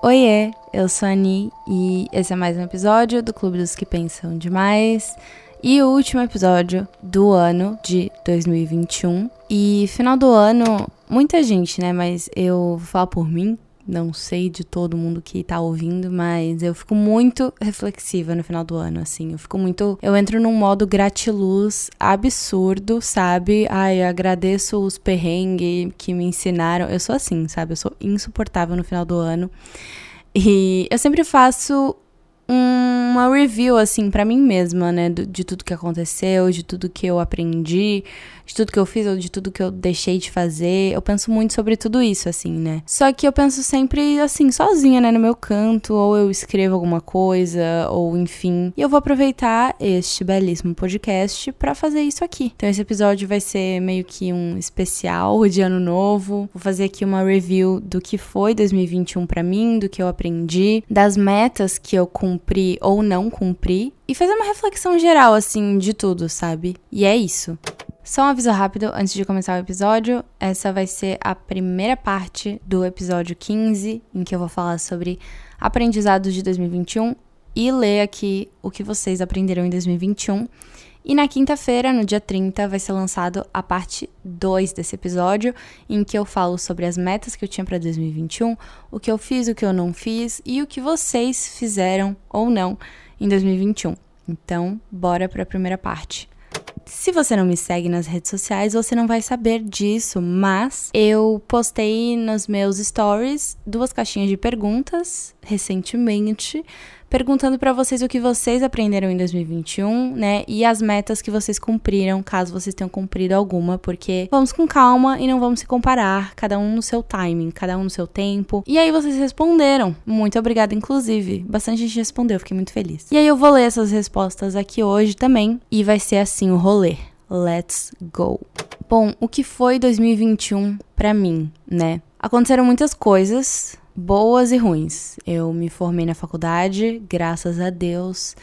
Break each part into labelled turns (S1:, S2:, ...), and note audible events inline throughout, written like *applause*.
S1: Oiê, eu sou a Ani e esse é mais um episódio do Clube dos que Pensam Demais e o último episódio do ano de 2021. E final do ano, muita gente, né? Mas eu vou falar por mim, não sei de todo mundo que tá ouvindo, mas eu fico muito reflexiva no final do ano, assim. Eu fico muito. Eu entro num modo gratiluz absurdo, sabe? Ai, eu agradeço os perrengues que me ensinaram. Eu sou assim, sabe? Eu sou insuportável no final do ano. E eu sempre faço uma review, assim, para mim mesma, né? De tudo que aconteceu, de tudo que eu aprendi, de tudo que eu fiz ou de tudo que eu deixei de fazer. Eu penso muito sobre tudo isso, assim, né? Só que eu penso sempre, assim, sozinha, né? No meu canto, ou eu escrevo alguma coisa, ou enfim. E eu vou aproveitar este belíssimo podcast para fazer isso aqui. Então, esse episódio vai ser meio que um especial de ano novo. Vou fazer aqui uma review do que foi 2021 para mim, do que eu aprendi, das metas que eu cumpri ou não cumpri. E fazer uma reflexão geral, assim, de tudo, sabe? E é isso. Só um aviso rápido antes de começar o episódio: essa vai ser a primeira parte do episódio 15, em que eu vou falar sobre aprendizados de 2021 e ler aqui o que vocês aprenderam em 2021. E na quinta-feira, no dia 30, vai ser lançado a parte 2 desse episódio, em que eu falo sobre as metas que eu tinha para 2021, o que eu fiz, o que eu não fiz e o que vocês fizeram ou não em 2021. Então, bora para a primeira parte. Se você não me segue nas redes sociais, você não vai saber disso, mas eu postei nos meus stories duas caixinhas de perguntas recentemente perguntando para vocês o que vocês aprenderam em 2021, né? E as metas que vocês cumpriram, caso vocês tenham cumprido alguma, porque vamos com calma e não vamos se comparar, cada um no seu timing, cada um no seu tempo. E aí vocês responderam. Muito obrigada, inclusive. Bastante gente respondeu, fiquei muito feliz. E aí eu vou ler essas respostas aqui hoje também, e vai ser assim o rolê. Let's go. Bom, o que foi 2021 para mim, né? Aconteceram muitas coisas, boas e ruins. Eu me formei na faculdade, graças a Deus.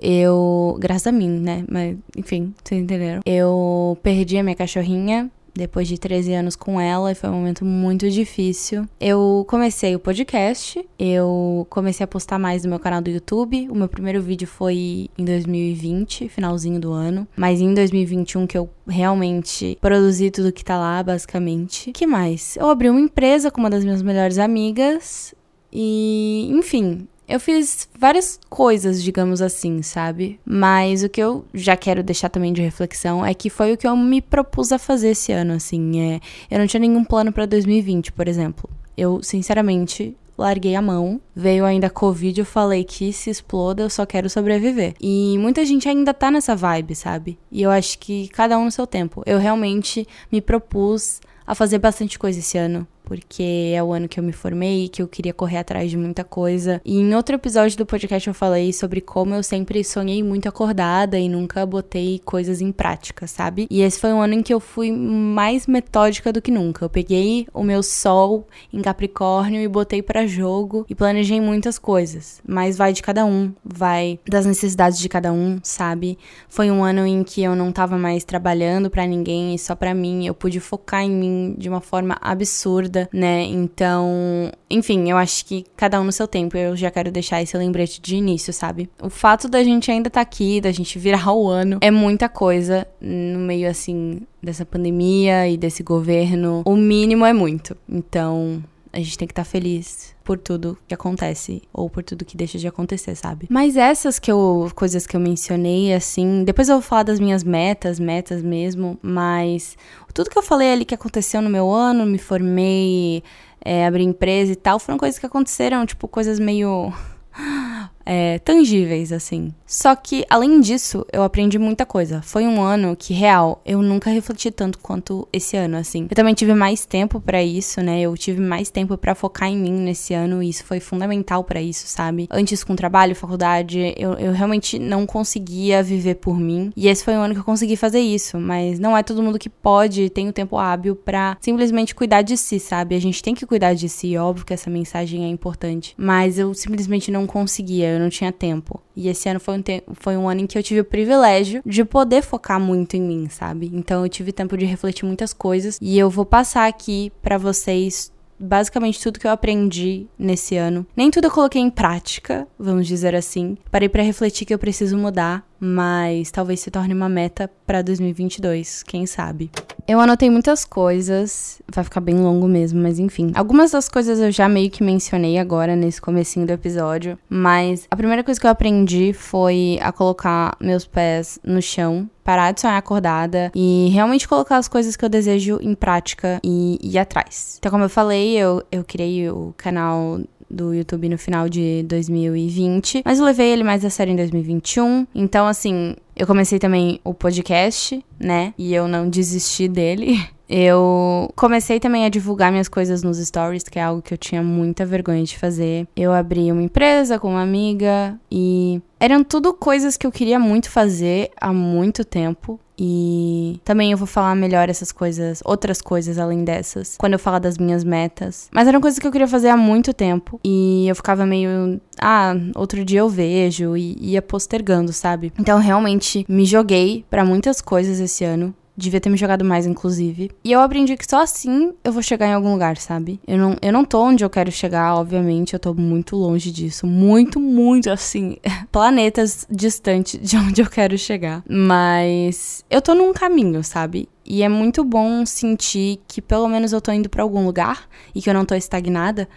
S1: Eu. Graças a mim, né? Mas, enfim, vocês entenderam. Eu perdi a minha cachorrinha depois de 13 anos com ela e foi um momento muito difícil. Eu comecei o podcast, eu comecei a postar mais no meu canal do YouTube. O meu primeiro vídeo foi em 2020, finalzinho do ano, mas em 2021 que eu realmente produzi tudo que tá lá, basicamente. Que mais? Eu abri uma empresa com uma das minhas melhores amigas e, enfim, eu fiz várias coisas, digamos assim, sabe? Mas o que eu já quero deixar também de reflexão é que foi o que eu me propus a fazer esse ano, assim. É, eu não tinha nenhum plano para 2020, por exemplo. Eu, sinceramente, larguei a mão. Veio ainda a Covid, eu falei que se exploda, eu só quero sobreviver. E muita gente ainda tá nessa vibe, sabe? E eu acho que cada um no seu tempo. Eu realmente me propus a fazer bastante coisa esse ano porque é o ano que eu me formei, que eu queria correr atrás de muita coisa. E em outro episódio do podcast eu falei sobre como eu sempre sonhei muito acordada e nunca botei coisas em prática, sabe? E esse foi um ano em que eu fui mais metódica do que nunca. Eu peguei o meu sol em Capricórnio e botei para jogo e planejei muitas coisas, mas vai de cada um, vai das necessidades de cada um, sabe? Foi um ano em que eu não tava mais trabalhando para ninguém e só para mim, eu pude focar em mim de uma forma absurda né? Então, enfim, eu acho que cada um no seu tempo. Eu já quero deixar esse lembrete de início, sabe? O fato da gente ainda tá aqui, da gente virar o ano, é muita coisa no meio assim dessa pandemia e desse governo. O mínimo é muito. Então, a gente tem que estar tá feliz por tudo que acontece ou por tudo que deixa de acontecer, sabe? Mas essas que eu coisas que eu mencionei assim, depois eu vou falar das minhas metas, metas mesmo, mas tudo que eu falei ali que aconteceu no meu ano, me formei, é, abri empresa e tal, foram coisas que aconteceram, tipo coisas meio *laughs* é, tangíveis, assim. Só que, além disso, eu aprendi muita coisa. Foi um ano que, real, eu nunca refleti tanto quanto esse ano, assim. Eu também tive mais tempo para isso, né? Eu tive mais tempo para focar em mim nesse ano e isso foi fundamental para isso, sabe? Antes, com trabalho, faculdade, eu, eu realmente não conseguia viver por mim. E esse foi um ano que eu consegui fazer isso. Mas não é todo mundo que pode, tem o tempo hábil para simplesmente cuidar de si, sabe? A gente tem que cuidar de si, óbvio que essa mensagem é importante. Mas eu simplesmente não conseguia eu não tinha tempo. E esse ano foi um, foi um ano em que eu tive o privilégio de poder focar muito em mim, sabe? Então eu tive tempo de refletir muitas coisas e eu vou passar aqui para vocês basicamente tudo que eu aprendi nesse ano. Nem tudo eu coloquei em prática, vamos dizer assim. Parei para refletir que eu preciso mudar, mas talvez se torne uma meta para 2022, quem sabe. Eu anotei muitas coisas, vai ficar bem longo mesmo, mas enfim. Algumas das coisas eu já meio que mencionei agora nesse comecinho do episódio, mas a primeira coisa que eu aprendi foi a colocar meus pés no chão parar de sonhar acordada e realmente colocar as coisas que eu desejo em prática e ir atrás. Então, como eu falei, eu, eu criei o canal do YouTube no final de 2020, mas eu levei ele mais a sério em 2021. Então, assim, eu comecei também o podcast, né? E eu não desisti dele. *laughs* Eu comecei também a divulgar minhas coisas nos stories, que é algo que eu tinha muita vergonha de fazer. Eu abri uma empresa com uma amiga e eram tudo coisas que eu queria muito fazer há muito tempo. E também eu vou falar melhor essas coisas, outras coisas além dessas, quando eu falar das minhas metas. Mas eram coisas que eu queria fazer há muito tempo. E eu ficava meio, ah, outro dia eu vejo e ia postergando, sabe? Então realmente me joguei para muitas coisas esse ano. Devia ter me jogado mais, inclusive. E eu aprendi que só assim eu vou chegar em algum lugar, sabe? Eu não, eu não tô onde eu quero chegar, obviamente. Eu tô muito longe disso. Muito, muito assim. *laughs* Planetas distantes de onde eu quero chegar. Mas eu tô num caminho, sabe? E é muito bom sentir que pelo menos eu tô indo para algum lugar e que eu não tô estagnada.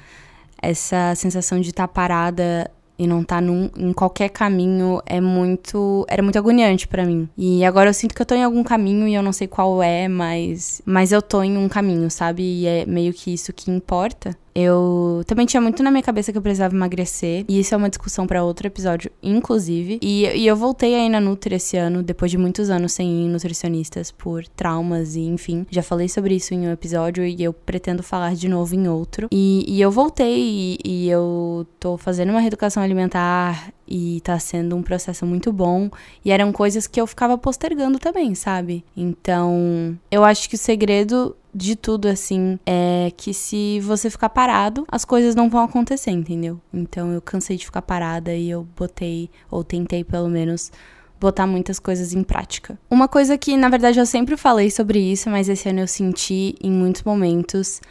S1: Essa sensação de estar tá parada e não tá num, em qualquer caminho é muito. Era muito agoniante para mim. E agora eu sinto que eu tô em algum caminho e eu não sei qual é, mas. Mas eu tô em um caminho, sabe? E é meio que isso que importa. Eu também tinha muito na minha cabeça que eu precisava emagrecer. E isso é uma discussão para outro episódio, inclusive. E, e eu voltei aí na Nutri esse ano, depois de muitos anos sem nutricionistas, por traumas e enfim. Já falei sobre isso em um episódio e eu pretendo falar de novo em outro. E, e eu voltei e, e eu tô fazendo uma reeducação alimentar e tá sendo um processo muito bom. E eram coisas que eu ficava postergando também, sabe? Então, eu acho que o segredo de tudo, assim, é que se você ficar parado, as coisas não vão acontecer, entendeu? Então eu cansei de ficar parada e eu botei, ou tentei pelo menos, botar muitas coisas em prática. Uma coisa que, na verdade, eu sempre falei sobre isso, mas esse ano eu senti em muitos momentos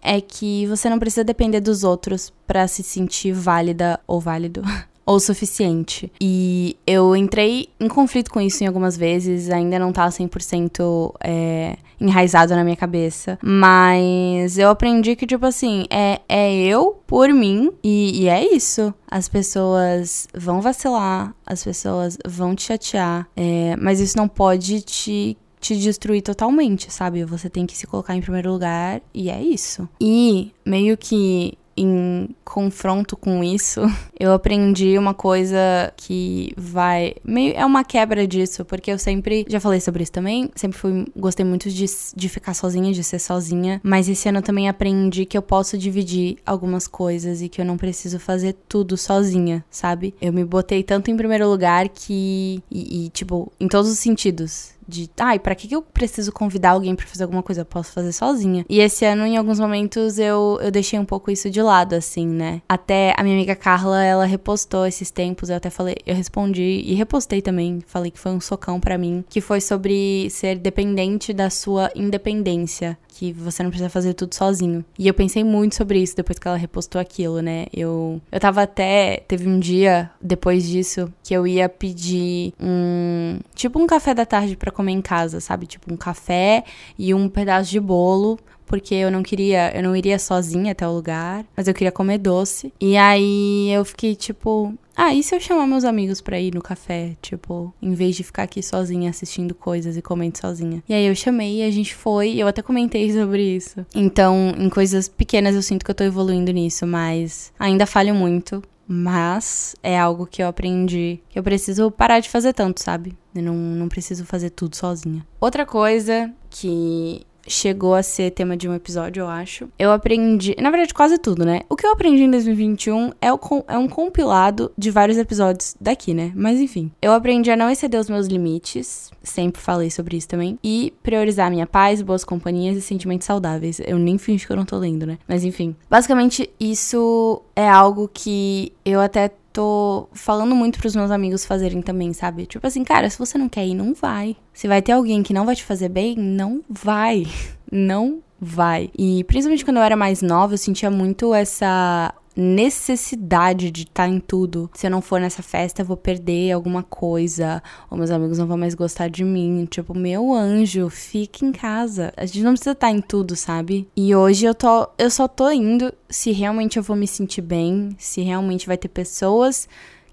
S1: é que você não precisa depender dos outros para se sentir válida ou válido *laughs* ou suficiente. E eu entrei em conflito com isso em algumas vezes, ainda não tá 100% é, enraizado na minha cabeça. Mas eu aprendi que, tipo assim, é, é eu por mim e, e é isso. As pessoas vão vacilar, as pessoas vão te chatear, é, mas isso não pode te te destruir totalmente, sabe? Você tem que se colocar em primeiro lugar e é isso. E meio que em confronto com isso, *laughs* eu aprendi uma coisa que vai. Meio, é uma quebra disso, porque eu sempre. Já falei sobre isso também. Sempre fui. Gostei muito de, de ficar sozinha, de ser sozinha. Mas esse ano eu também aprendi que eu posso dividir algumas coisas e que eu não preciso fazer tudo sozinha, sabe? Eu me botei tanto em primeiro lugar que. E, e tipo, em todos os sentidos de, ai, para que, que eu preciso convidar alguém para fazer alguma coisa? Eu posso fazer sozinha. E esse ano, em alguns momentos, eu, eu deixei um pouco isso de lado, assim, né? Até a minha amiga Carla, ela repostou esses tempos, eu até falei, eu respondi e repostei também, falei que foi um socão para mim, que foi sobre ser dependente da sua independência que você não precisa fazer tudo sozinho. E eu pensei muito sobre isso depois que ela repostou aquilo, né? Eu, eu tava até. Teve um dia depois disso que eu ia pedir um. Tipo um café da tarde para comer em casa, sabe? Tipo um café e um pedaço de bolo porque eu não queria, eu não iria sozinha até o lugar, mas eu queria comer doce. E aí eu fiquei tipo, ah, e se eu chamar meus amigos pra ir no café? Tipo, em vez de ficar aqui sozinha assistindo coisas e comendo sozinha. E aí eu chamei e a gente foi, eu até comentei *laughs* sobre isso. Então, em coisas pequenas eu sinto que eu tô evoluindo nisso, mas ainda falho muito. Mas é algo que eu aprendi que eu preciso parar de fazer tanto, sabe? Eu não, não preciso fazer tudo sozinha. Outra coisa que chegou a ser tema de um episódio, eu acho. Eu aprendi, na verdade, quase tudo, né? O que eu aprendi em 2021 é, o, é um compilado de vários episódios daqui, né? Mas enfim, eu aprendi a não exceder os meus limites, sempre falei sobre isso também, e priorizar minha paz, boas companhias e sentimentos saudáveis. Eu nem finjo que eu não tô lendo, né? Mas enfim, basicamente isso é algo que eu até tô falando muito pros meus amigos fazerem também, sabe? Tipo assim, cara, se você não quer ir, não vai. Se vai ter alguém que não vai te fazer bem, não vai. *laughs* Não vai. E principalmente quando eu era mais nova, eu sentia muito essa necessidade de estar tá em tudo. Se eu não for nessa festa, eu vou perder alguma coisa, ou meus amigos não vão mais gostar de mim. Tipo, meu anjo, fica em casa. A gente não precisa estar tá em tudo, sabe? E hoje eu tô, eu só tô indo se realmente eu vou me sentir bem, se realmente vai ter pessoas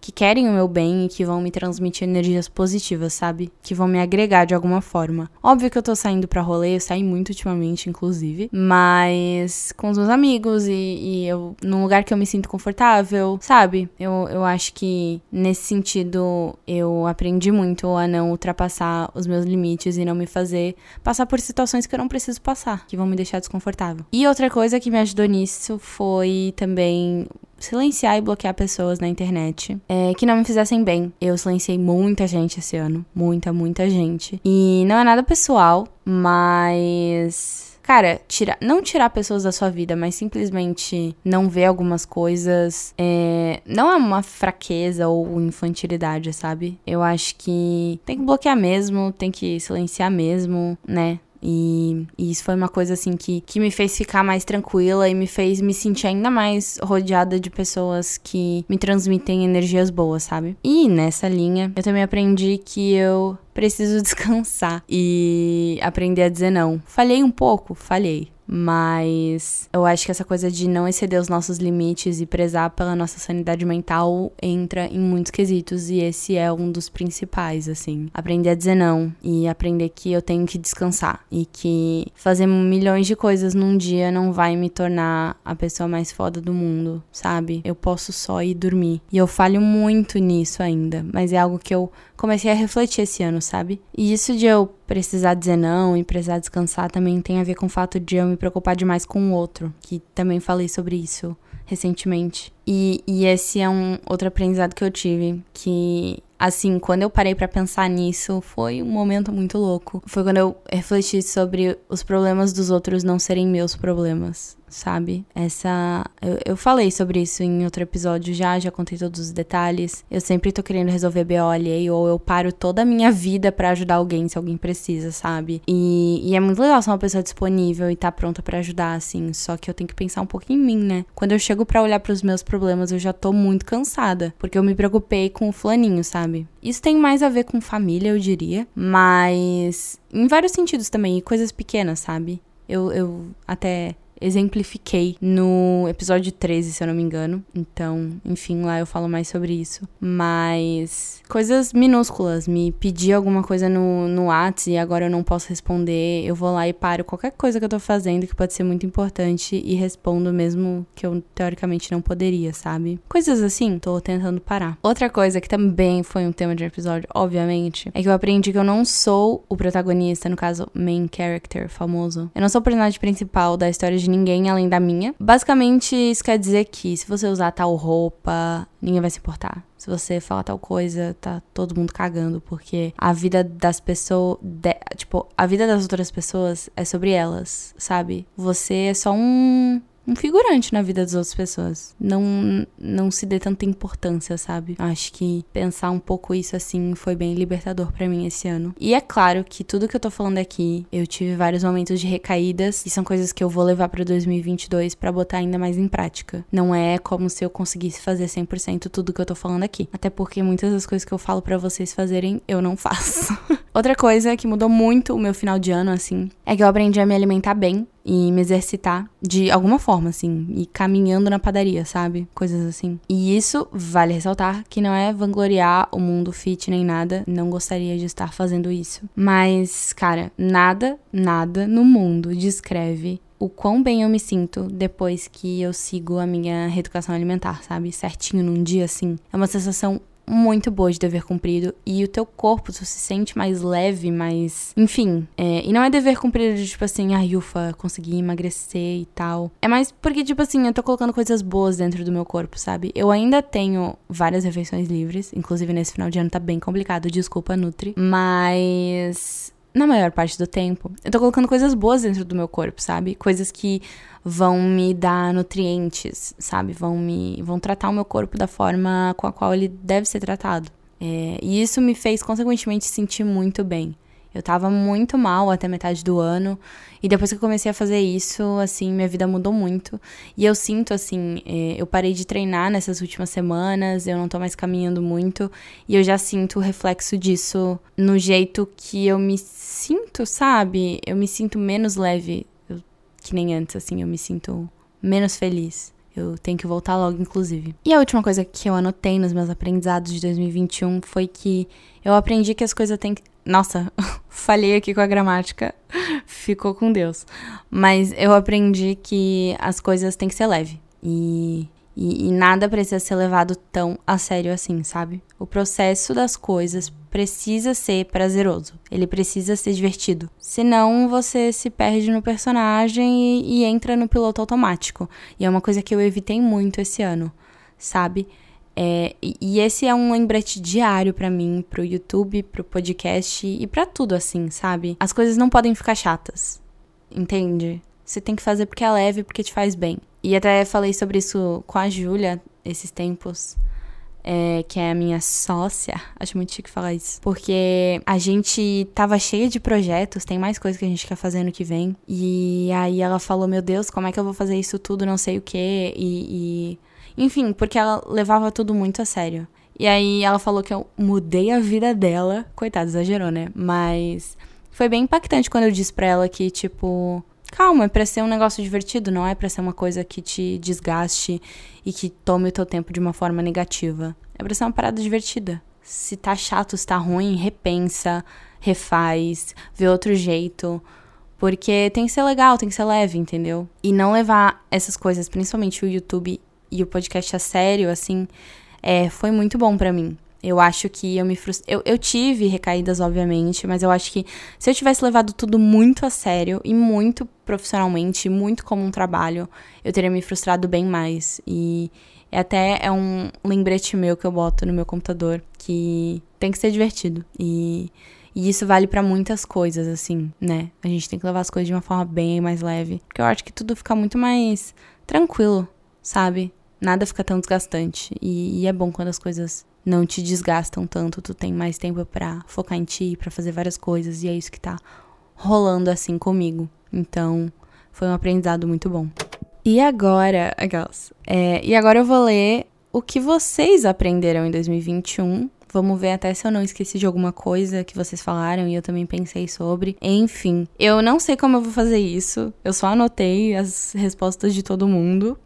S1: que querem o meu bem e que vão me transmitir energias positivas, sabe? Que vão me agregar de alguma forma. Óbvio que eu tô saindo pra rolê, eu saí muito ultimamente, inclusive, mas com os meus amigos e, e eu num lugar que eu me sinto confortável, sabe? Eu, eu acho que nesse sentido eu aprendi muito a não ultrapassar os meus limites e não me fazer passar por situações que eu não preciso passar, que vão me deixar desconfortável. E outra coisa que me ajudou nisso foi também silenciar e bloquear pessoas na internet é, que não me fizessem bem. Eu silenciei muita gente esse ano. Muita, muita gente. E não é nada pessoal, mas. Cara, tira, não tirar pessoas da sua vida, mas simplesmente não ver algumas coisas. É, não é uma fraqueza ou infantilidade, sabe? Eu acho que tem que bloquear mesmo, tem que silenciar mesmo, né? E, e, isso foi uma coisa assim que, que me fez ficar mais tranquila e me fez me sentir ainda mais rodeada de pessoas que me transmitem energias boas, sabe? E nessa linha, eu também aprendi que eu preciso *laughs* descansar e aprender a dizer não. Falhei um pouco, falhei. Mas eu acho que essa coisa de não exceder os nossos limites e prezar pela nossa sanidade mental entra em muitos quesitos e esse é um dos principais, assim. Aprender a dizer não e aprender que eu tenho que descansar e que fazer milhões de coisas num dia não vai me tornar a pessoa mais foda do mundo, sabe? Eu posso só ir dormir. E eu falho muito nisso ainda, mas é algo que eu comecei a refletir esse ano, sabe? E isso de eu precisar dizer não e precisar descansar também tem a ver com o fato de eu me preocupar demais com o outro, que também falei sobre isso recentemente. E, e esse é um outro aprendizado que eu tive, que assim, quando eu parei para pensar nisso, foi um momento muito louco. Foi quando eu refleti sobre os problemas dos outros não serem meus problemas sabe? Essa. Eu, eu, falei sobre isso em outro episódio já, já contei todos os detalhes. Eu sempre tô querendo resolver BO alheio, ou eu paro toda a minha vida para ajudar alguém se alguém precisa, sabe? E, e, é muito legal ser uma pessoa disponível e tá pronta para ajudar, assim. Só que eu tenho que pensar um pouquinho em mim, né? Quando eu chego para olhar para os meus problemas, eu já tô muito cansada. Porque eu me preocupei com o flaninho, sabe? Isso tem mais a ver com família, eu diria. Mas. Em vários sentidos também, e coisas pequenas, sabe? Eu, eu até exemplifiquei no episódio 13, se eu não me engano. Então, enfim, lá eu falo mais sobre isso. Mas coisas minúsculas, me pedir alguma coisa no, no WhatsApp e agora eu não posso responder, eu vou lá e paro qualquer coisa que eu tô fazendo que pode ser muito importante e respondo mesmo que eu teoricamente não poderia, sabe? Coisas assim, tô tentando parar. Outra coisa que também foi um tema de um episódio, obviamente, é que eu aprendi que eu não sou o protagonista, no caso, main character famoso. Eu não sou o personagem principal da história de ninguém além da minha. Basicamente, isso quer dizer que se você usar tal roupa, ninguém vai se importar. Se você falar tal coisa, tá todo mundo cagando, porque a vida das pessoas, de, tipo, a vida das outras pessoas é sobre elas, sabe? Você é só um um figurante na vida das outras pessoas. Não, não se dê tanta importância, sabe? Acho que pensar um pouco isso assim foi bem libertador para mim esse ano. E é claro que tudo que eu tô falando aqui, eu tive vários momentos de recaídas e são coisas que eu vou levar para 2022 para botar ainda mais em prática. Não é como se eu conseguisse fazer 100% tudo que eu tô falando aqui. Até porque muitas das coisas que eu falo para vocês fazerem, eu não faço. *laughs* Outra coisa que mudou muito o meu final de ano, assim, é que eu aprendi a me alimentar bem e me exercitar de alguma forma, assim, e caminhando na padaria, sabe? Coisas assim. E isso vale ressaltar que não é vangloriar o mundo fit nem nada, não gostaria de estar fazendo isso. Mas, cara, nada, nada no mundo descreve o quão bem eu me sinto depois que eu sigo a minha reeducação alimentar, sabe? Certinho num dia assim. É uma sensação muito boa de dever cumprido e o teu corpo tu se sente mais leve, mais. Enfim. É, e não é dever cumprido de tipo assim, ai, ufa, consegui emagrecer e tal. É mais porque, tipo assim, eu tô colocando coisas boas dentro do meu corpo, sabe? Eu ainda tenho várias refeições livres, inclusive nesse final de ano tá bem complicado, desculpa, Nutri. Mas na maior parte do tempo, eu tô colocando coisas boas dentro do meu corpo, sabe? Coisas que vão me dar nutrientes, sabe? Vão me vão tratar o meu corpo da forma com a qual ele deve ser tratado. É, e isso me fez consequentemente sentir muito bem. Eu tava muito mal até metade do ano. E depois que eu comecei a fazer isso, assim, minha vida mudou muito. E eu sinto, assim, é, eu parei de treinar nessas últimas semanas, eu não tô mais caminhando muito. E eu já sinto o reflexo disso no jeito que eu me sinto, sabe? Eu me sinto menos leve eu, que nem antes, assim, eu me sinto menos feliz. Eu tenho que voltar logo, inclusive. E a última coisa que eu anotei nos meus aprendizados de 2021 foi que eu aprendi que as coisas têm que. Nossa, *laughs* falhei aqui com a gramática. *laughs* Ficou com Deus. Mas eu aprendi que as coisas têm que ser leve. E e, e, nada precisa ser levado tão a sério assim, sabe? O processo das coisas precisa ser prazeroso. Ele precisa ser divertido. Senão você se perde no personagem e, e entra no piloto automático. E é uma coisa que eu evitei muito esse ano, sabe? É, e, esse é um lembrete diário para mim, pro YouTube, pro podcast e para tudo assim, sabe? As coisas não podem ficar chatas. Entende? Você tem que fazer porque é leve, porque te faz bem. E até falei sobre isso com a Júlia esses tempos. É, que é a minha sócia. Acho muito chique falar isso. Porque a gente tava cheia de projetos, tem mais coisas que a gente quer fazer no que vem. E aí ela falou: Meu Deus, como é que eu vou fazer isso tudo? Não sei o quê. E. e... Enfim, porque ela levava tudo muito a sério. E aí ela falou que eu mudei a vida dela. Coitada, exagerou, né? Mas foi bem impactante quando eu disse pra ela que, tipo, calma, é pra ser um negócio divertido, não é pra ser uma coisa que te desgaste e que tome o teu tempo de uma forma negativa. É pra ser uma parada divertida. Se tá chato, se tá ruim, repensa, refaz, vê outro jeito. Porque tem que ser legal, tem que ser leve, entendeu? E não levar essas coisas, principalmente o YouTube e o podcast a sério, assim, é, foi muito bom para mim. Eu acho que eu me frustrei. Eu, eu tive recaídas, obviamente, mas eu acho que se eu tivesse levado tudo muito a sério e muito profissionalmente, muito como um trabalho, eu teria me frustrado bem mais. E é até é um lembrete meu que eu boto no meu computador que tem que ser divertido. E, e isso vale para muitas coisas, assim, né? A gente tem que levar as coisas de uma forma bem mais leve. Porque eu acho que tudo fica muito mais tranquilo, sabe? Nada fica tão desgastante. E, e é bom quando as coisas não te desgastam tanto, tu tem mais tempo para focar em ti, para fazer várias coisas, e é isso que tá rolando assim comigo. Então, foi um aprendizado muito bom. E agora, aquelas, é, e agora eu vou ler o que vocês aprenderam em 2021. Vamos ver até se eu não esqueci de alguma coisa que vocês falaram e eu também pensei sobre. Enfim, eu não sei como eu vou fazer isso. Eu só anotei as respostas de todo mundo.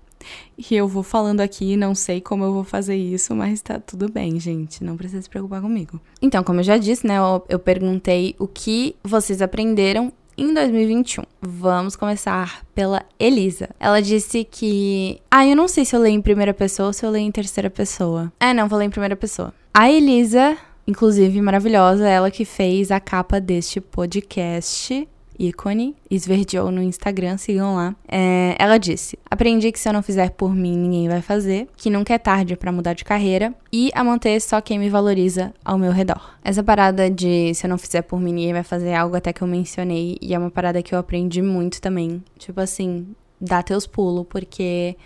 S1: E eu vou falando aqui, não sei como eu vou fazer isso, mas tá tudo bem, gente. Não precisa se preocupar comigo. Então, como eu já disse, né, eu, eu perguntei o que vocês aprenderam em 2021. Vamos começar pela Elisa. Ela disse que. Ah, eu não sei se eu leio em primeira pessoa ou se eu leio em terceira pessoa. É, não, vou ler em primeira pessoa. A Elisa, inclusive maravilhosa, ela que fez a capa deste podcast ícone, esverdeou no Instagram, sigam lá. É, ela disse: Aprendi que se eu não fizer por mim, ninguém vai fazer, que nunca é tarde para mudar de carreira e a manter só quem me valoriza ao meu redor. Essa parada de se eu não fizer por mim, ninguém vai fazer algo até que eu mencionei e é uma parada que eu aprendi muito também. Tipo assim, dá teus pulos, porque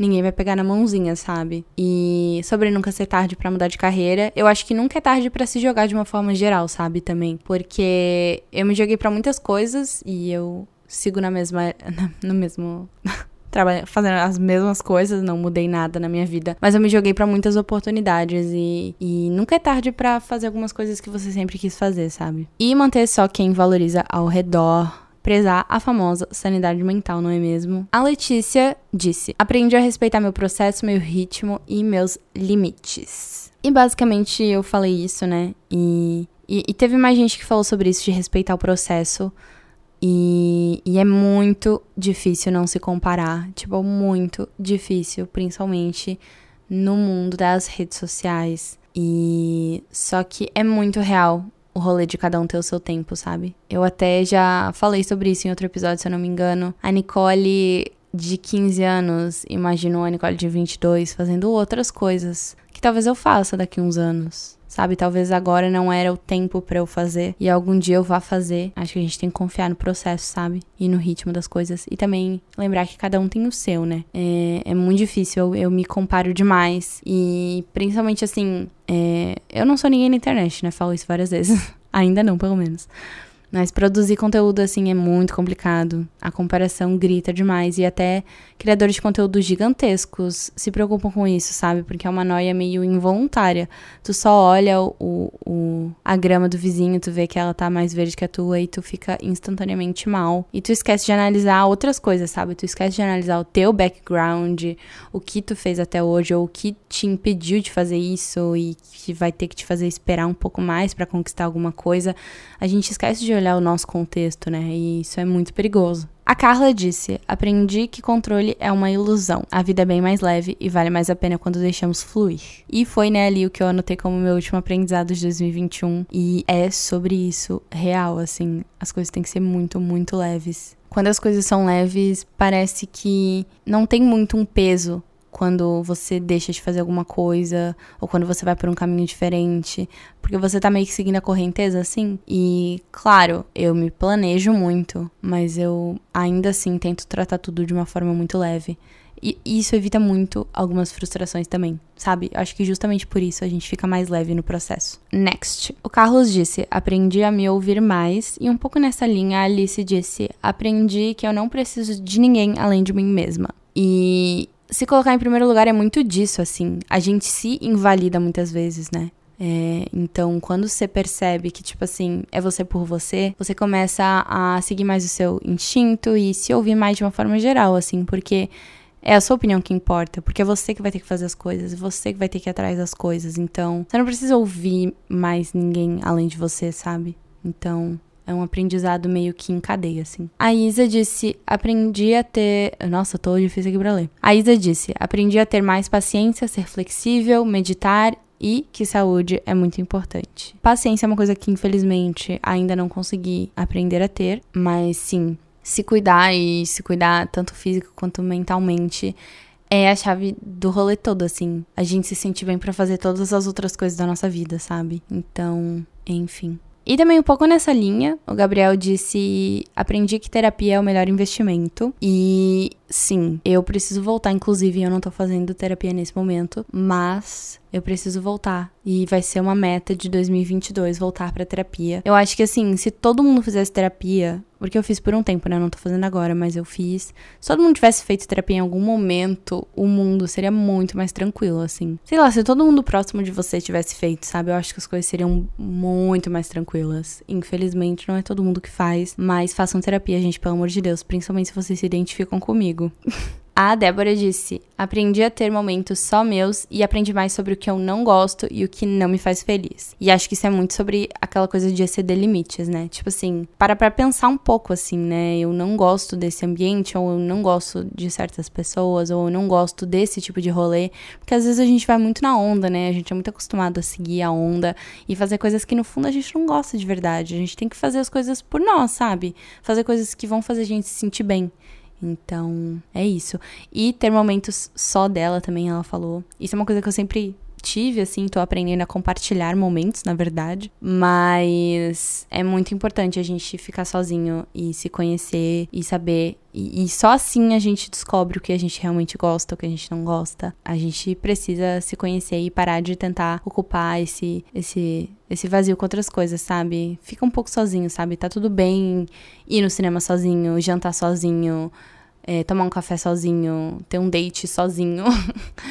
S1: ninguém vai pegar na mãozinha, sabe? E sobre nunca ser tarde para mudar de carreira, eu acho que nunca é tarde para se jogar de uma forma geral, sabe? Também. Porque eu me joguei para muitas coisas e eu sigo na mesma. *laughs* no mesmo. *laughs* fazendo as mesmas coisas, não mudei nada na minha vida, mas eu me joguei para muitas oportunidades e, e nunca é tarde para fazer algumas coisas que você sempre quis fazer, sabe? E manter só quem valoriza ao redor, prezar a famosa sanidade mental, não é mesmo? A Letícia disse: Aprendi a respeitar meu processo, meu ritmo e meus limites. E basicamente eu falei isso, né? E, e, e teve mais gente que falou sobre isso, de respeitar o processo. E, e, é muito difícil não se comparar. Tipo, muito difícil, principalmente no mundo das redes sociais. E só que é muito real o rolê de cada um ter o seu tempo, sabe? Eu até já falei sobre isso em outro episódio, se eu não me engano. A Nicole de 15 anos, imagino a Nicole de 22 fazendo outras coisas que talvez eu faça daqui uns anos. Sabe, talvez agora não era o tempo para eu fazer e algum dia eu vá fazer. Acho que a gente tem que confiar no processo, sabe? E no ritmo das coisas. E também lembrar que cada um tem o seu, né? É, é muito difícil, eu, eu, me comparo demais. E principalmente assim, é, eu não sou ninguém na internet, né? Falo isso várias vezes. *laughs* Ainda não, pelo menos. Mas produzir conteúdo assim é muito complicado. A comparação grita demais e até criadores de conteúdo gigantescos se preocupam com isso, sabe? Porque é uma noia meio involuntária. Tu só olha o, o, a grama do vizinho, tu vê que ela tá mais verde que a tua e tu fica instantaneamente mal. E tu esquece de analisar outras coisas, sabe? Tu esquece de analisar o teu background, o que tu fez até hoje ou o que te impediu de fazer isso e que vai ter que te fazer esperar um pouco mais para conquistar alguma coisa. A gente esquece de olhar o nosso contexto, né? E isso é muito perigoso. A Carla disse: Aprendi que controle é uma ilusão. A vida é bem mais leve e vale mais a pena quando deixamos fluir. E foi né, ali o que eu anotei como meu último aprendizado de 2021. E é sobre isso, real, assim. As coisas têm que ser muito, muito leves. Quando as coisas são leves, parece que não tem muito um peso quando você deixa de fazer alguma coisa ou quando você vai por um caminho diferente, porque você tá meio que seguindo a correnteza assim. E claro, eu me planejo muito, mas eu ainda assim tento tratar tudo de uma forma muito leve. E isso evita muito algumas frustrações também, sabe? Acho que justamente por isso a gente fica mais leve no processo. Next. O Carlos disse: aprendi a me ouvir mais. E um pouco nessa linha, a Alice disse: aprendi que eu não preciso de ninguém além de mim mesma. E se colocar em primeiro lugar é muito disso, assim. A gente se invalida muitas vezes, né? É, então, quando você percebe que, tipo assim, é você por você, você começa a seguir mais o seu instinto e se ouvir mais de uma forma geral, assim, porque é a sua opinião que importa, porque é você que vai ter que fazer as coisas, você que vai ter que ir atrás das coisas. Então, você não precisa ouvir mais ninguém além de você, sabe? Então, é um aprendizado meio que em cadeia, assim. A Isa disse: aprendi a ter. Nossa, tô difícil aqui pra ler. A Isa disse: aprendi a ter mais paciência, ser flexível, meditar e que saúde é muito importante. Paciência é uma coisa que, infelizmente, ainda não consegui aprender a ter, mas sim, se cuidar e se cuidar tanto físico quanto mentalmente é a chave do rolê todo, assim. A gente se sentir bem para fazer todas as outras coisas da nossa vida, sabe? Então, enfim. E também um pouco nessa linha, o Gabriel disse: aprendi que terapia é o melhor investimento. E sim, eu preciso voltar. Inclusive, eu não tô fazendo terapia nesse momento, mas eu preciso voltar. E vai ser uma meta de 2022 voltar pra terapia. Eu acho que assim, se todo mundo fizesse terapia, porque eu fiz por um tempo, né? Eu não tô fazendo agora, mas eu fiz. Se todo mundo tivesse feito terapia em algum momento, o mundo seria muito mais tranquilo, assim. Sei lá, se todo mundo próximo de você tivesse feito, sabe? Eu acho que as coisas seriam muito mais tranquilas. Infelizmente, não é todo mundo que faz, mas façam terapia, gente, pelo amor de Deus. Principalmente se vocês se identificam comigo. *laughs* A Débora disse: Aprendi a ter momentos só meus e aprendi mais sobre o que eu não gosto e o que não me faz feliz. E acho que isso é muito sobre aquela coisa de exceder limites, né? Tipo assim, para pra pensar um pouco assim, né? Eu não gosto desse ambiente, ou eu não gosto de certas pessoas, ou eu não gosto desse tipo de rolê. Porque às vezes a gente vai muito na onda, né? A gente é muito acostumado a seguir a onda e fazer coisas que no fundo a gente não gosta de verdade. A gente tem que fazer as coisas por nós, sabe? Fazer coisas que vão fazer a gente se sentir bem. Então, é isso. E ter momentos só dela também, ela falou. Isso é uma coisa que eu sempre tive, assim, tô aprendendo a compartilhar momentos, na verdade. Mas é muito importante a gente ficar sozinho e se conhecer e saber. E, e, só assim a gente descobre o que a gente realmente gosta, o que a gente não gosta. A gente precisa se conhecer e parar de tentar ocupar esse, esse, esse vazio com outras coisas, sabe? Fica um pouco sozinho, sabe? Tá tudo bem ir no cinema sozinho, jantar sozinho é, tomar um café sozinho, ter um date sozinho.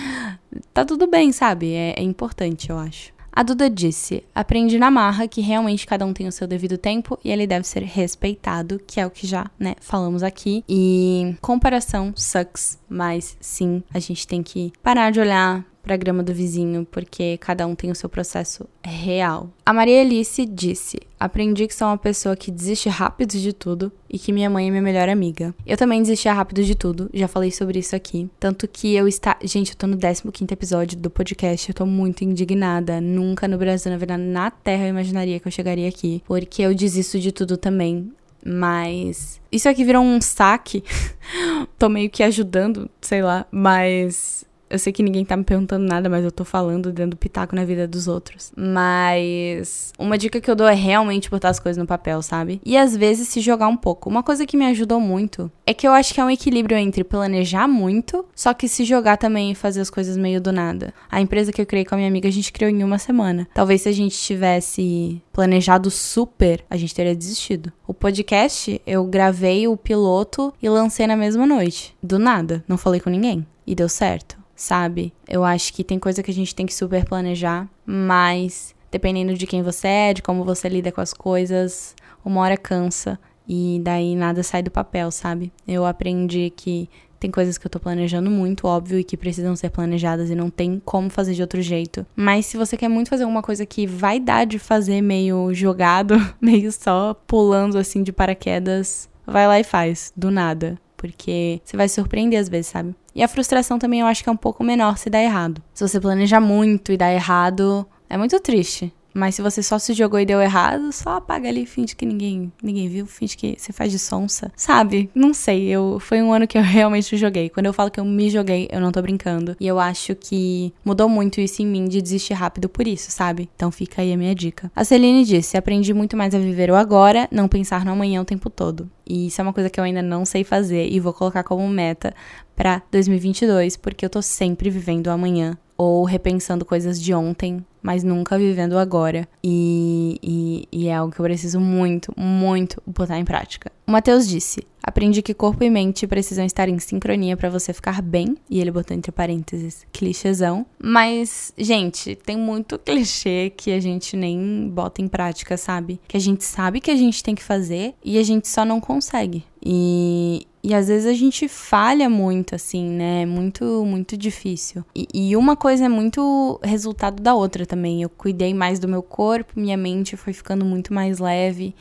S1: *laughs* tá tudo bem, sabe? É, é importante, eu acho. A Duda disse: aprendi na marra que realmente cada um tem o seu devido tempo e ele deve ser respeitado, que é o que já, né, falamos aqui. E comparação sucks, mas sim, a gente tem que parar de olhar para a grama do vizinho, porque cada um tem o seu processo real. A Maria Alice disse: Aprendi que sou uma pessoa que desiste rápido de tudo e que minha mãe é minha melhor amiga. Eu também desistia rápido de tudo, já falei sobre isso aqui. Tanto que eu está. Gente, eu tô no 15 episódio do podcast, eu tô muito indignada. Nunca no Brasil, na verdade, na Terra eu imaginaria que eu chegaria aqui, porque eu desisto de tudo também. Mas isso aqui virou um saque. *laughs* tô meio que ajudando, sei lá, mas Eu sei que ninguém tá me perguntando nada, mas eu tô falando dando pitaco na vida dos outros. Mas uma dica que eu dou é realmente botar as coisas no papel, sabe? E às vezes se jogar um pouco. Uma coisa que me ajudou muito é que eu acho que é um equilíbrio entre planejar muito, só que se jogar também e fazer as coisas meio do nada. A empresa que eu criei com a minha amiga, a gente criou em uma semana. Talvez se a gente tivesse planejado super, a gente teria desistido. O podcast, eu gravei o piloto e lancei na mesma noite. Do nada. Não falei com ninguém. E deu certo sabe? Eu acho que tem coisa que a gente tem que super planejar, mas dependendo de quem você é, de como você lida com as coisas, uma hora cansa e daí nada sai do papel, sabe? Eu aprendi que tem coisas que eu tô planejando muito, óbvio, e que precisam ser planejadas e não tem como fazer de outro jeito. Mas se você quer muito fazer alguma coisa que vai dar de fazer meio jogado, *laughs* meio só pulando assim de paraquedas, vai lá e faz, do nada. Porque você vai surpreender às vezes, sabe? E a frustração também eu acho que é um pouco menor se dá errado. Se você planeja muito e dá errado, é muito triste. Mas se você só se jogou e deu errado, só apaga ali, finge que ninguém, ninguém viu, finge que você faz de sonsa. Sabe? Não sei, eu foi um ano que eu *laughs* realmente joguei. Quando eu falo que eu me joguei, eu não tô brincando. E eu acho que mudou muito isso em mim de desistir rápido por isso, sabe? Então fica aí a minha dica. A Celine disse: "Aprendi muito mais a viver o agora, não pensar no amanhã o tempo todo". E isso é uma coisa que eu ainda não sei fazer e vou colocar como meta para 2022, porque eu tô sempre vivendo o amanhã ou repensando coisas de ontem, mas nunca vivendo agora. E, e, e, é algo que eu preciso muito, muito botar em prática. O Matheus disse: Aprendi que corpo e mente precisam estar em sincronia para você ficar bem. E ele botou entre parênteses clichêzão. Mas, gente, tem muito clichê que a gente nem bota em prática, sabe? Que a gente sabe que a gente tem que fazer e a gente só não consegue. E, e às vezes a gente falha muito, assim, né? Muito, muito difícil. E, e, uma coisa é muito resultado da outra também. Eu cuidei mais do meu corpo, minha mente foi ficando muito mais leve.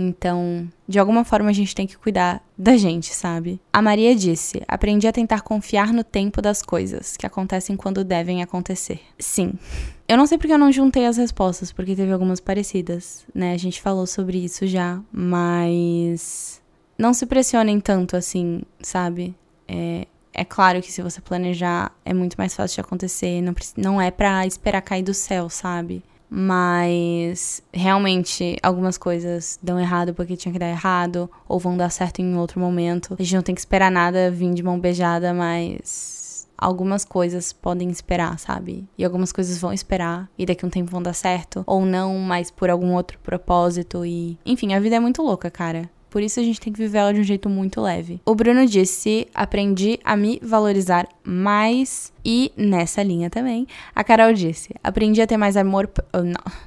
S1: Então, de alguma forma a gente tem que cuidar da gente, sabe? A Maria disse: aprendi a tentar confiar no tempo das coisas, que acontecem quando devem acontecer. Sim. Eu não sei porque eu não juntei as respostas, porque teve algumas parecidas, né? A gente falou sobre isso já, mas não se pressionem tanto assim, sabe? É, é claro que se você planejar é muito mais fácil de acontecer, não, não é pra esperar cair do céu, sabe? Mas realmente algumas coisas dão errado porque tinha que dar errado, ou vão dar certo em outro momento. A gente não tem que esperar nada vir de mão beijada, mas algumas coisas podem esperar, sabe? E algumas coisas vão esperar e daqui a um tempo vão dar certo, ou não, mas por algum outro propósito e, enfim, a vida é muito louca, cara. Por isso a gente tem que viver ela de um jeito muito leve. O Bruno disse: aprendi a me valorizar mais. E nessa linha também, a Carol disse: aprendi a ter mais amor. Oh,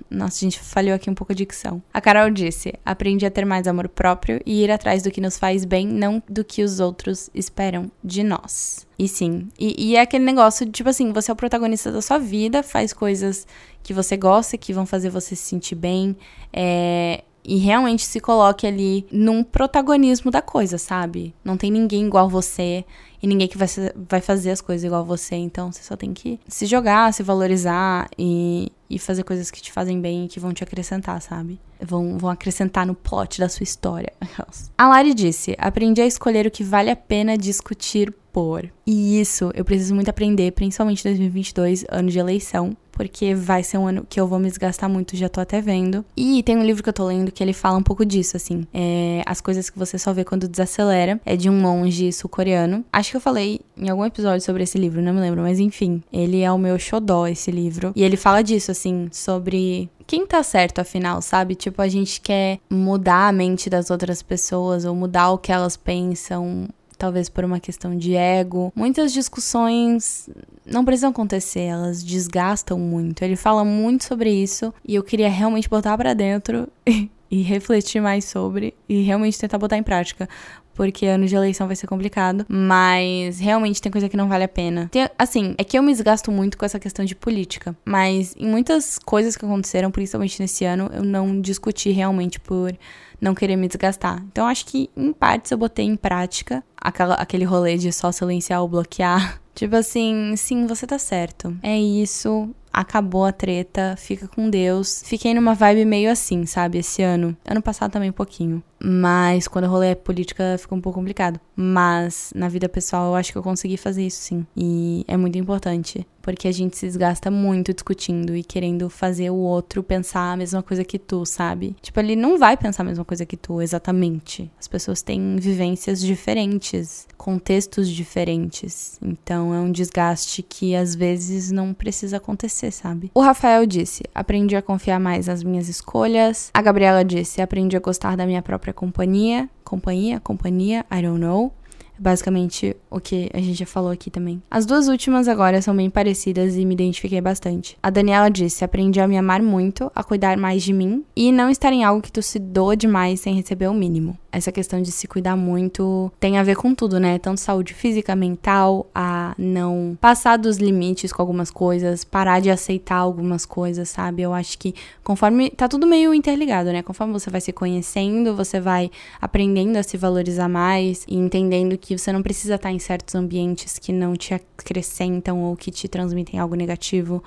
S1: Nossa, a gente falhou aqui um pouco de dicção. A Carol disse: aprendi a ter mais amor próprio e ir atrás do que nos faz bem, não do que os outros esperam de nós. E sim, e, e é aquele negócio de, tipo assim, você é o protagonista da sua vida, faz coisas que você gosta, que vão fazer você se sentir bem. É, e realmente se coloque ali num protagonismo da coisa, sabe? Não tem ninguém igual você e ninguém que vai, vai fazer as coisas igual você. Então você só tem que se jogar, se valorizar e, e fazer coisas que te fazem bem e que vão te acrescentar, sabe? Vão, vão acrescentar no plot da sua história. *laughs* A Lari disse: Aprendi a escolher o que vale a pena discutir por. E isso eu preciso muito aprender, principalmente em 2022, ano de eleição, porque vai ser um ano que eu vou me desgastar muito, já tô até vendo. E tem um livro que eu tô lendo que ele fala um pouco disso, assim. É, as coisas que você só vê quando desacelera. É de um monge sul-coreano. Acho que eu falei em algum episódio sobre esse livro, não me lembro, mas enfim. Ele é o meu xodó, esse livro. E ele fala disso, assim, sobre quem tá certo afinal, sabe? Tipo, a gente quer mudar a mente das outras pessoas ou mudar o que elas pensam talvez por uma questão de ego. Muitas discussões não precisam acontecer, elas desgastam muito. Ele fala muito sobre isso e eu queria realmente botar para dentro *laughs* e refletir mais sobre e realmente tentar botar em prática. Porque ano de eleição vai ser complicado, mas realmente tem coisa que não vale a pena. Tem, assim, é que eu me desgasto muito com essa questão de política, mas em muitas coisas que aconteceram, principalmente nesse ano, eu não discuti realmente por não querer me desgastar. Então acho que em partes eu botei em prática aquela, aquele rolê de só silenciar ou bloquear. *laughs* Tipo assim, sim, você tá certo. É isso. Acabou a treta, fica com Deus. Fiquei numa vibe meio assim, sabe, esse ano. Ano passado também um pouquinho. mas quando rolê política fica um pouco complicado. Mas na vida pessoal eu acho que eu consegui fazer isso sim. E é muito importante. Porque a gente se desgasta muito discutindo e querendo fazer o outro pensar a mesma coisa que tu, sabe? Tipo, ele não vai pensar a mesma coisa que tu, exatamente. As pessoas têm vivências diferentes, contextos diferentes. Então é um desgaste que às vezes não precisa acontecer, sabe? O Rafael disse: aprendi a confiar mais nas minhas escolhas. A Gabriela disse: aprendi a gostar da minha própria companhia. Companhia? Companhia? I don't know basicamente o que a gente já falou aqui também. As duas últimas agora são bem parecidas e me identifiquei bastante. A Daniela disse: aprendi a me amar muito, a cuidar mais de mim e não estar em algo que tu se doa demais sem receber o mínimo. Essa questão de se cuidar muito tem a ver com tudo, né? Tanto saúde física, mental, a não passar dos limites com algumas coisas, parar de aceitar algumas coisas, sabe? Eu acho que conforme. Tá tudo meio interligado, né? Conforme você vai se conhecendo, você vai aprendendo a se valorizar mais e entendendo que você não precisa estar em certos ambientes que não te acrescentam ou que te transmitem algo negativo.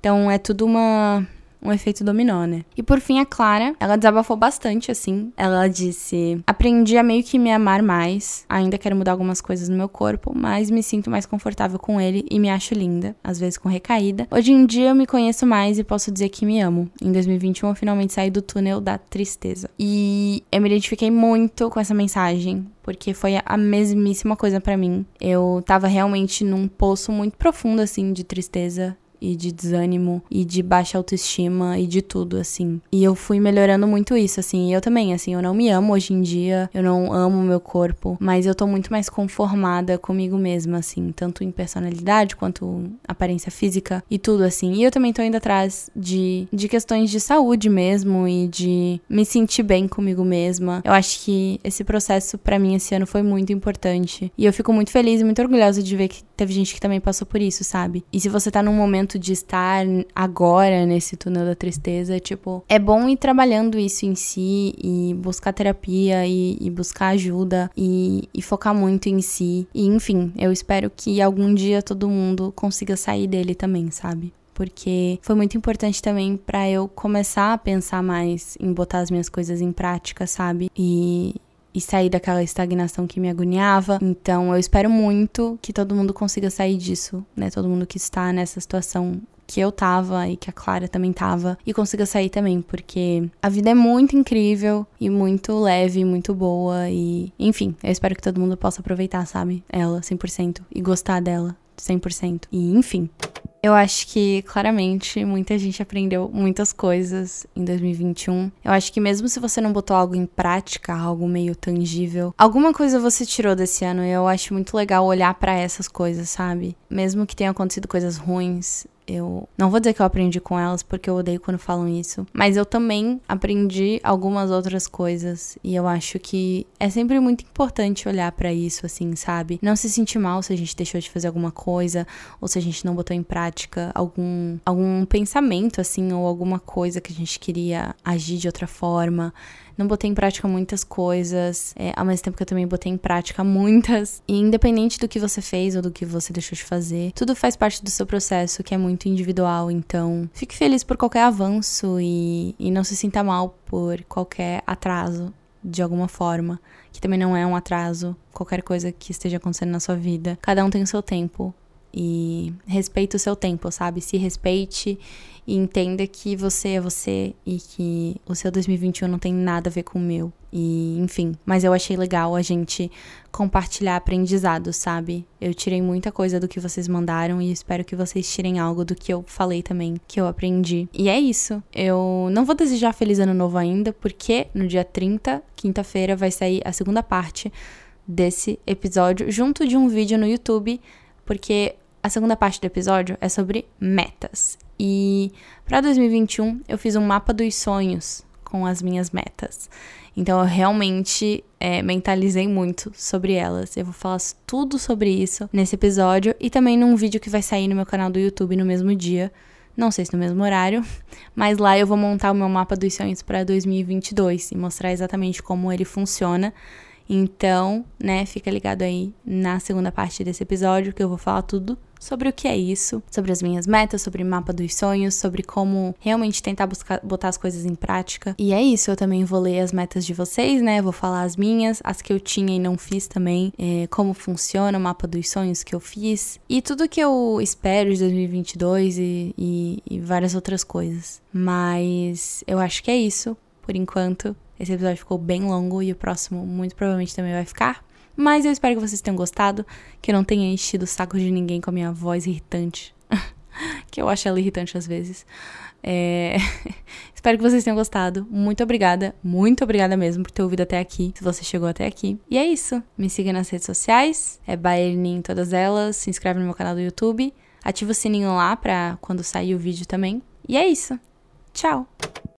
S1: Então é tudo uma um efeito dominó, né? E por fim, a Clara, ela desabafou bastante, assim. Ela disse: Aprendi a meio que me amar mais. Ainda quero mudar algumas coisas no meu corpo, mas me sinto mais confortável com ele e me acho linda, às vezes com recaída. Hoje em dia eu me conheço mais e posso dizer que me amo. Em 2021 eu finalmente saí do túnel da tristeza. E eu me identifiquei muito com essa mensagem, porque foi a mesmíssima coisa para mim. Eu tava realmente num poço muito profundo, assim, de tristeza e de desânimo e de baixa autoestima e de tudo, assim. E eu fui melhorando muito isso, assim. E eu também, assim, eu não me amo hoje em dia, eu não amo meu corpo, mas eu tô muito mais conformada comigo mesma, assim, tanto em personalidade quanto aparência física e tudo, assim. E eu também tô indo atrás de, de questões de saúde mesmo e de me sentir bem comigo mesma. Eu acho que esse processo para mim esse ano foi muito importante. E eu fico muito feliz e muito orgulhosa de ver que teve gente que também passou por isso, sabe? E se você tá num momento momento de estar agora nesse túnel da tristeza, tipo, é bom ir trabalhando isso em si e buscar terapia e, e buscar ajuda e, e focar muito em si. E enfim, eu espero que algum dia todo mundo consiga sair dele também, sabe? porque foi muito importante também para eu começar a pensar mais em botar as minhas coisas em prática, sabe? E, e sair daquela estagnação que me agoniava. Então eu espero muito que todo mundo consiga sair disso, né? Todo mundo que está nessa situação que eu tava e que a Clara também tava e consiga sair também, porque a vida é muito incrível e muito leve, muito boa e, enfim, eu espero que todo mundo possa aproveitar, sabe? Ela 100% e gostar dela 100%. E, enfim, eu acho que claramente muita gente aprendeu muitas coisas em 2021. Eu acho que mesmo se você não botou algo em prática, algo meio tangível, alguma coisa você tirou desse ano e eu acho muito legal olhar para essas coisas, sabe? Mesmo que tenham acontecido coisas ruins, eu não vou dizer que eu aprendi com elas, porque eu odeio quando falam isso, mas eu também aprendi algumas outras coisas e eu acho que é sempre muito importante olhar para isso assim, sabe? Não se sentir mal se a gente deixou de fazer alguma coisa ou se a gente não botou em prática algum algum pensamento assim ou alguma coisa que a gente queria agir de outra forma não botei em prática muitas coisas, é, ao mesmo tempo que eu também botei em prática muitas. E independente do que você fez ou do que você deixou de fazer, tudo faz parte do seu processo, que é muito individual. Então, fique feliz por qualquer avanço e, e não se sinta mal por qualquer atraso de alguma forma, que também não é um atraso, qualquer coisa que esteja acontecendo na sua vida. Cada um tem o seu tempo e respeite o seu tempo, sabe? Se respeite e entenda que você é você e que o seu 2021 não tem nada a ver com o meu. E, enfim, mas eu achei legal a gente compartilhar aprendizado, sabe? Eu tirei muita coisa do que vocês mandaram e espero que vocês tirem algo do que eu falei também, que eu aprendi. E é isso. Eu não vou desejar feliz ano novo ainda, porque no dia 30, quinta-feira, vai sair a segunda parte desse episódio, junto de um vídeo no YouTube, porque a segunda parte do episódio é sobre metas. E para 2021 eu fiz um mapa dos sonhos com as minhas metas. Então eu realmente é, mentalizei muito sobre elas. Eu vou falar tudo sobre isso nesse episódio e também num vídeo que vai sair no meu canal do YouTube no mesmo dia. Não sei se no mesmo horário, *laughs* mas lá eu vou montar o meu mapa dos sonhos para 2022 e mostrar exatamente como ele funciona Então, né, fica ligado aí na segunda parte desse episódio que eu vou falar tudo sobre o que é isso, sobre as minhas metas, sobre o mapa dos sonhos, sobre como realmente tentar buscar, botar as coisas em prática. E é isso, eu também vou ler as metas de vocês, né? Vou falar as minhas, as que eu tinha e não fiz também, é, como funciona o mapa dos sonhos que eu fiz e tudo que eu espero de 2022 e, e, e várias outras coisas. Mas eu acho que é isso, por enquanto. Esse episódio ficou bem longo e o próximo muito provavelmente também vai ficar. Mas eu espero que vocês tenham gostado, que eu não tenha enchido o saco de ninguém com a minha voz irritante. *laughs* que eu acho ela irritante às vezes. É... *laughs* espero que vocês tenham gostado. Muito obrigada, muito obrigada mesmo por ter ouvido até aqui, se você chegou até aqui. E é isso. Me siga nas redes sociais, é Baerni em todas elas. Se inscreve no meu canal do YouTube. Ativa o sininho lá pra quando sair o vídeo também. E é isso. Tchau!